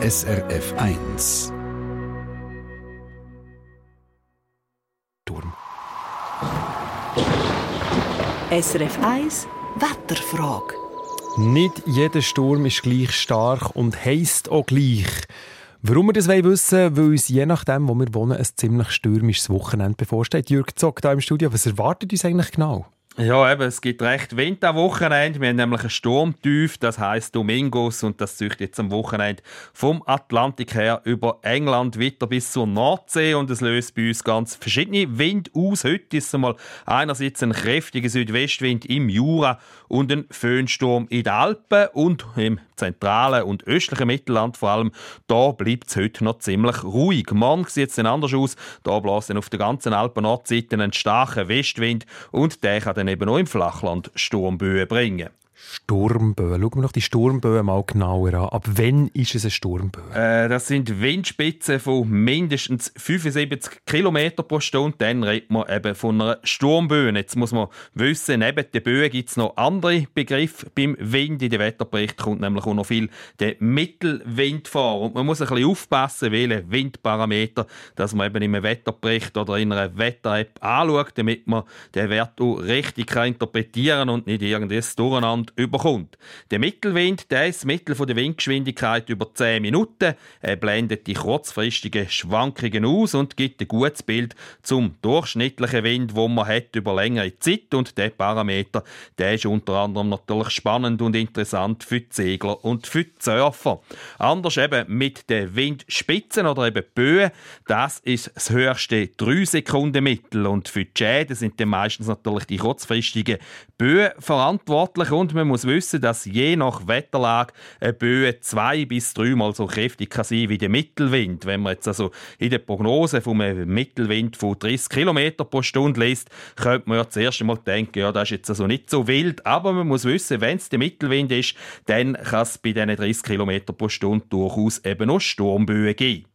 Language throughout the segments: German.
SRF 1. Turm. SRF 1 Wetterfrage. Nicht jeder Sturm ist gleich stark und heisst auch gleich. Warum wir das wissen wollen, weil uns je nachdem, wo wir wohnen, ein ziemlich stürmisches Wochenende bevorsteht. Jürg Zock da im Studio, was erwartet uns eigentlich genau? Ja, eben, es gibt recht Wind am Wochenende. Wir haben nämlich einen Sturmtief, das heißt Domingos, und das zieht jetzt am Wochenende vom Atlantik her über England weiter bis zur Nordsee und es löst bei uns ganz verschiedene Wind aus. Heute ist es mal einerseits ein kräftiger Südwestwind im Jura und ein Föhnsturm in den Alpen und im zentralen und östlichen Mittelland vor allem. Da bleibt es heute noch ziemlich ruhig. Morgen sieht es dann anders aus. Da bläst auf der ganzen Alpen-Nordseite ein starker Westwind und der kann dann eben auch im Flachland Sturmböen bringen. Sturmböen. Schauen wir noch die Sturmböen mal genauer an. Ab wann ist es ein Sturmböen? Äh, das sind Windspitzen von mindestens 75 km pro Stunde. Dann redet man eben von einer Sturmböe. Jetzt muss man wissen, neben den Böen gibt es noch andere Begriffe beim Wind. In den Wetterbericht kommt nämlich auch noch viel der Mittelwind vor. Und man muss ein bisschen aufpassen, welche Windparameter dass man eben im Wetterbericht oder in einer Wetter-App anschaut, damit man den Wert auch richtig interpretieren kann und nicht irgendein Durcheinander überkommt. Der Mittelwind, der ist das Mittel der Windgeschwindigkeit über 10 Minuten. Er blendet die kurzfristigen Schwankungen aus und gibt ein gutes Bild zum durchschnittlichen Wind, wo man hat über längere Zeit. Und der Parameter, der ist unter anderem natürlich spannend und interessant für die Segler und für die Surfer. Anders eben mit den Windspitzen oder eben Böen, das ist das höchste 3 Sekunden Mittel und für die Schäden sind dann meistens natürlich die kurzfristigen Böen verantwortlich und man muss wissen, dass je nach Wetterlage eine Böe zwei bis dreimal so kräftig kann sein wie der Mittelwind. Wenn man jetzt also in der Prognose vom Mittelwind von 30 km pro Stunde liest, könnte man ja zuerst einmal denken, ja, das ist jetzt also nicht so wild. Aber man muss wissen, wenn es der Mittelwind ist, dann kann es bei diesen 30 km pro Stunde durchaus eben noch Sturmböen geben.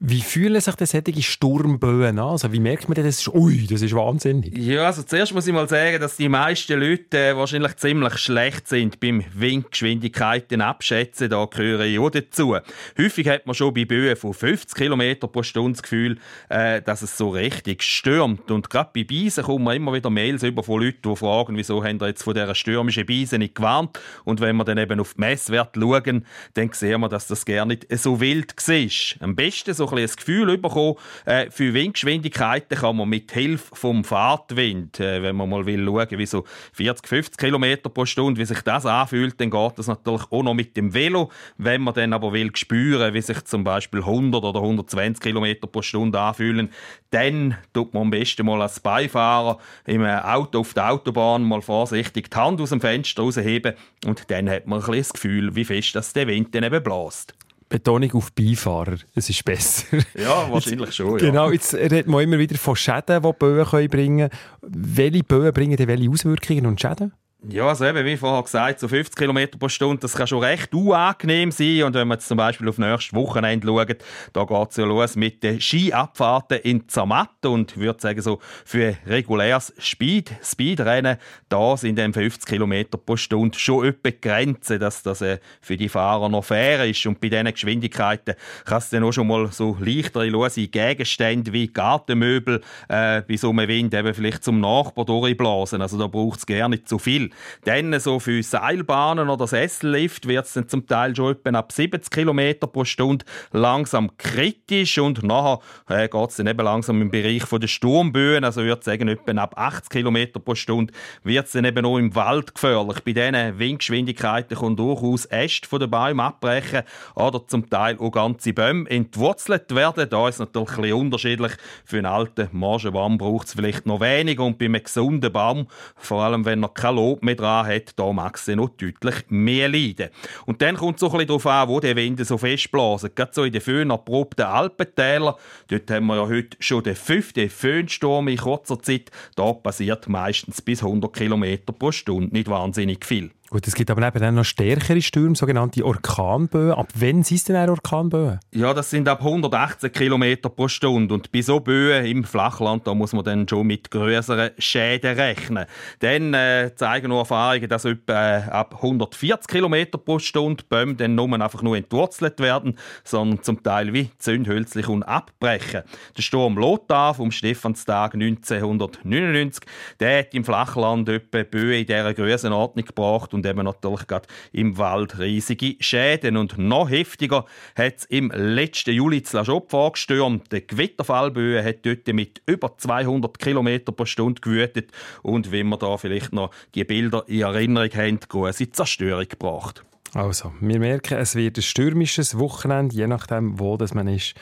Wie fühlen sich das solche Sturmböen an? Also wie merkt man denn, das ist, ui, das ist wahnsinnig? Ja, also zuerst muss ich mal sagen, dass die meisten Leute äh, wahrscheinlich ziemlich schlecht sind beim Windgeschwindigkeiten abschätzen. Da gehöre ich auch dazu. Häufig hat man schon bei Böen von 50 km pro Stunde das Gefühl, äh, dass es so richtig stürmt. Und gerade bei Beisen kommen immer wieder Mails über von Leuten, die fragen, wieso haben wir jetzt von dieser stürmischen Beise nicht gewarnt. Und wenn wir dann eben auf die Messwerte schauen, dann sehen wir, dass das gar nicht so wild war. Am besten so ein, ein Gefühl bekommen, äh, für Windgeschwindigkeiten kann man mit Hilfe vom Fahrtwind, äh, wenn man mal will schauen, wie so 40, 50 km pro Stunde, wie sich das anfühlt, dann geht das natürlich auch noch mit dem Velo. Wenn man dann aber will spüren, wie sich zum Beispiel 100 oder 120 km pro Stunde anfühlen, dann tut man am besten mal als Beifahrer im Auto auf der Autobahn mal vorsichtig die Hand aus dem Fenster rausheben und dann hat man ein bisschen Gefühl, wie fest das der Wind dann eben bläst. Betonung auf Beifahrer. Es ist besser. Ja, wahrscheinlich schon. Ja. Genau, jetzt redet man immer wieder von Schäden, die Böen bringen können. Welche Böen bringen denn welche Auswirkungen und Schäden? Ja, also eben, wie vorher gesagt, so 50 km pro Stunde, das kann schon recht unangenehm sein. Und wenn man jetzt zum Beispiel auf nächstes Wochenende schaut, da geht es ja los mit den Skiabfahrten in Zermatt. Und ich würde sagen, so für reguläres Speed, Speedrennen, da sind dann 50 km pro Stunde schon etwa Grenzen, dass das äh, für die Fahrer noch fair ist. Und bei diesen Geschwindigkeiten kann es dann auch schon mal so leichtere lose Gegenstände wie Gartenmöbel äh, bei so einem Wind eben vielleicht zum Nachbar durchblasen. Also da braucht es nicht zu viel. Dann so für Seilbahnen oder Sessellift wird es zum Teil schon etwa ab 70 km pro Stunde langsam kritisch und nachher äh, geht es dann eben langsam im Bereich der Sturmböen, also würde sagen etwa ab 80 km pro Stunde wird es dann eben auch im Wald gefährlich. Bei diesen Windgeschwindigkeiten kann durchaus Äste von den Bäumen abbrechen oder zum Teil auch ganze Bäume entwurzelt werden. Da ist natürlich ein bisschen unterschiedlich. Für einen alten Morgenbaum braucht es vielleicht noch weniger und bei einem gesunden Baum, vor allem wenn er kein Lob mehr dran hat, da mag sie noch deutlich mehr leiden. Und dann kommt es so darauf an, wo die Winde so festblasen. Gerade so in den erprobten Alpentälern, dort haben wir ja heute schon den fünften Föhnsturm in kurzer Zeit. Da passiert meistens bis 100 km pro Stunde, nicht wahnsinnig viel. Gut, es gibt aber eben dann noch stärkere Stürme, sogenannte Orkanböen. Ab wann sind denn Orkanböen? Ja, das sind ab 118 km pro Stunde. Und bei so Böen im Flachland, da muss man dann schon mit größeren Schäden rechnen. Dann äh, zeigen nur Erfahrungen, dass etwa äh, ab 140 km pro Stunde Bäume dann nur einfach nur entwurzelt werden, sondern zum Teil wie zündhölzlich und abbrechen. Der Sturm Lothar vom Stephanstag 1999, der hat im Flachland etwa Böen in dieser Größenordnung gebracht und eben natürlich gerade im Wald riesige Schäden. Und noch heftiger hat es im letzten Juli zu La Chaux vorgestürmt. Der Gewitterfallböe hat dort mit über 200 km pro Stunde gewütet und wenn wir da vielleicht noch die Bilder in Erinnerung haben, große Zerstörung gebracht. Also, wir merken, es wird ein stürmisches Wochenende, je nachdem, wo das man ist,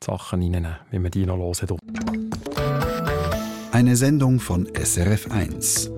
die Sachen reinnehmen, wie man die noch hören. Eine Sendung von SRF1.